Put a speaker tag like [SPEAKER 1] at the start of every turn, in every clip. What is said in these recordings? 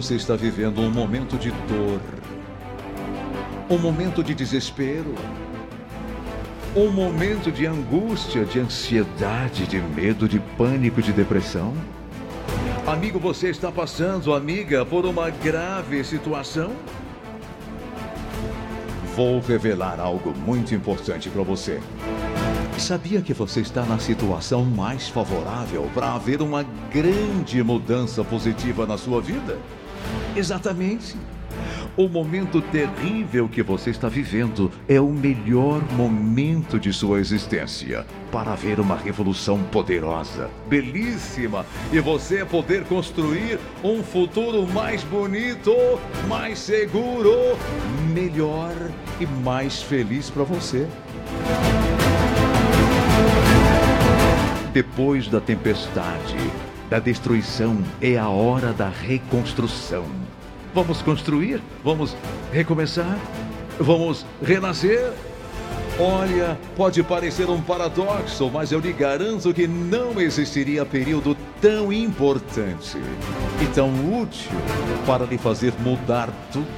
[SPEAKER 1] você está vivendo um momento de dor, um momento de desespero, um momento de angústia, de ansiedade, de medo, de pânico, de depressão? Amigo, você está passando, amiga, por uma grave situação? Vou revelar algo muito importante para você. Sabia que você está na situação mais favorável para haver uma grande mudança positiva na sua vida? Exatamente. O momento terrível que você está vivendo é o melhor momento de sua existência para ver uma revolução poderosa, belíssima e você poder construir um futuro mais bonito, mais seguro, melhor e mais feliz para você. Depois da tempestade, da destruição, é a hora da reconstrução. Vamos construir? Vamos recomeçar? Vamos renascer? Olha, pode parecer um paradoxo, mas eu lhe garanto que não existiria período tão importante e tão útil para lhe fazer mudar tudo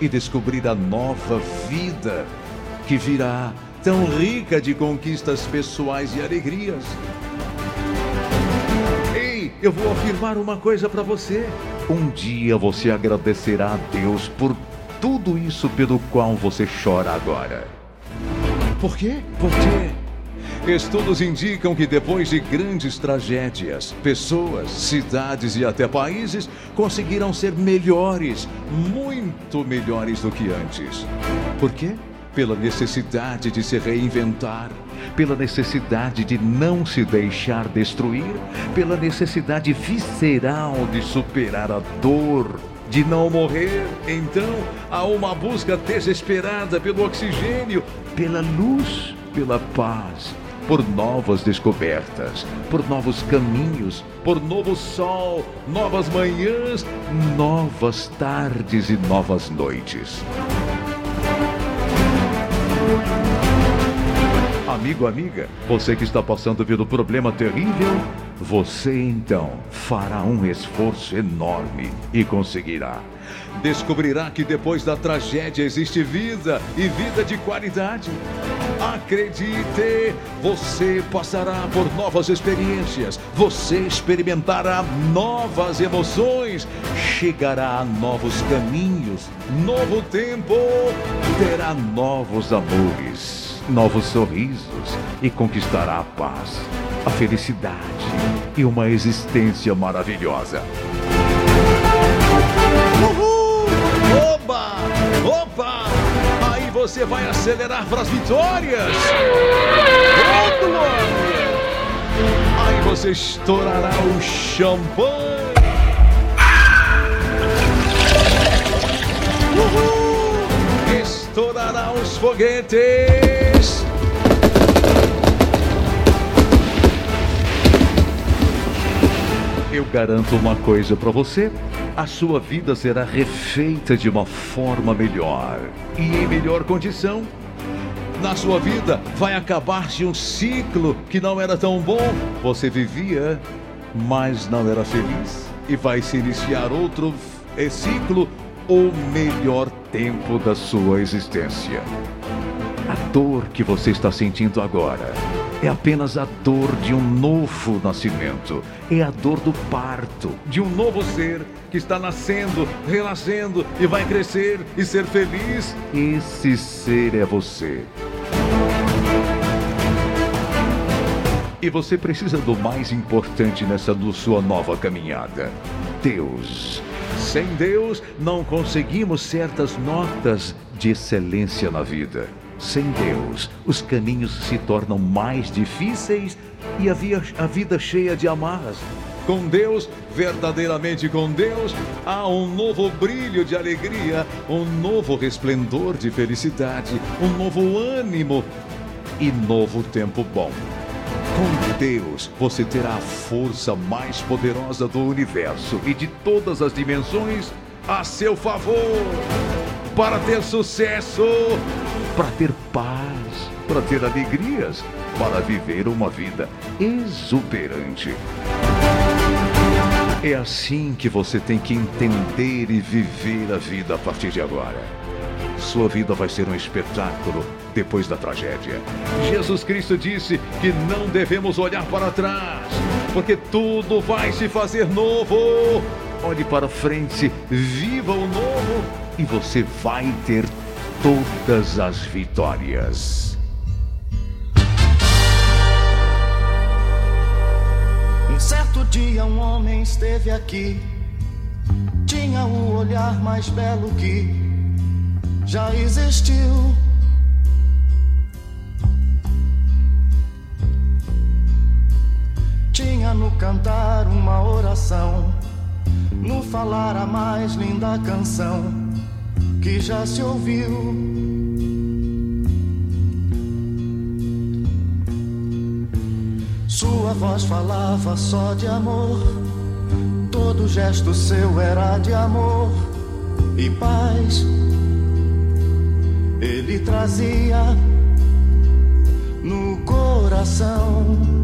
[SPEAKER 1] e descobrir a nova vida que virá tão rica de conquistas pessoais e alegrias. Eu vou afirmar uma coisa para você. Um dia você agradecerá a Deus por tudo isso pelo qual você chora agora. Por quê? Porque estudos indicam que depois de grandes tragédias, pessoas, cidades e até países conseguiram ser melhores, muito melhores do que antes. Por quê? Pela necessidade de se reinventar, pela necessidade de não se deixar destruir, pela necessidade visceral de superar a dor, de não morrer. Então, há uma busca desesperada pelo oxigênio, pela luz, pela paz, por novas descobertas, por novos caminhos, por novo sol, novas manhãs, novas tardes e novas noites. Amigo, amiga, você que está passando pelo problema terrível, você então fará um esforço enorme e conseguirá. Descobrirá que depois da tragédia existe vida e vida de qualidade. Acredite, você passará por novas experiências, você experimentará novas emoções, chegará a novos caminhos, novo tempo, terá novos amores novos sorrisos e conquistará a paz, a felicidade e uma existência maravilhosa. Uhul! Oba! Opa! Aí você vai acelerar para as vitórias! Glória! Aí você estourará o champanhe! Uhul! estourará os foguetes. Eu garanto uma coisa para você: a sua vida será refeita de uma forma melhor e em melhor condição. Na sua vida vai acabar-se um ciclo que não era tão bom. Você vivia, mas não era feliz. E vai se iniciar outro ciclo o melhor tempo da sua existência. A dor que você está sentindo agora é apenas a dor de um novo nascimento. É a dor do parto de um novo ser que está nascendo, renascendo e vai crescer e ser feliz. Esse ser é você. E você precisa do mais importante nessa sua nova caminhada: Deus. Sem Deus, não conseguimos certas notas de excelência na vida. Sem Deus, os caminhos se tornam mais difíceis e a, via, a vida cheia de amarras. Com Deus, verdadeiramente com Deus, há um novo brilho de alegria, um novo resplendor de felicidade, um novo ânimo e novo tempo bom. Com Deus, você terá a força mais poderosa do universo e de todas as dimensões a seu favor. Para ter sucesso, para ter paz, para ter alegrias, para viver uma vida exuberante. É assim que você tem que entender e viver a vida a partir de agora. Sua vida vai ser um espetáculo depois da tragédia. Jesus Cristo disse que não devemos olhar para trás, porque tudo vai se fazer novo. Olhe para frente, viva o novo e você vai ter todas as vitórias.
[SPEAKER 2] Um certo dia um homem esteve aqui, tinha o olhar mais belo que já existiu. Tinha no cantar uma oração, no falar a mais linda canção que já se ouviu. Sua voz falava só de amor, todo gesto seu era de amor e paz. Ele trazia no coração.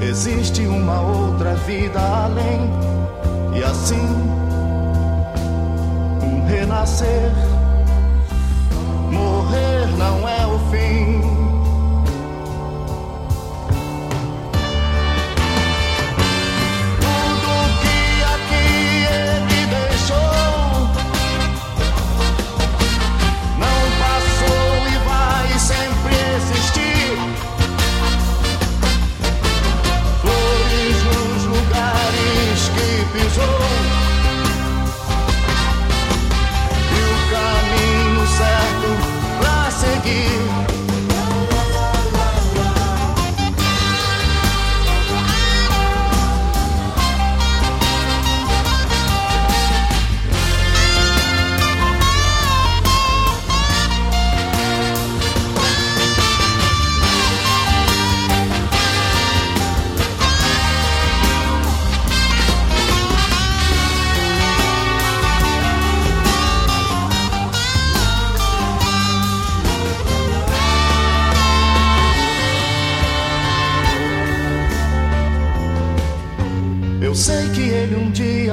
[SPEAKER 2] existe uma outra vida além, e assim um renascer.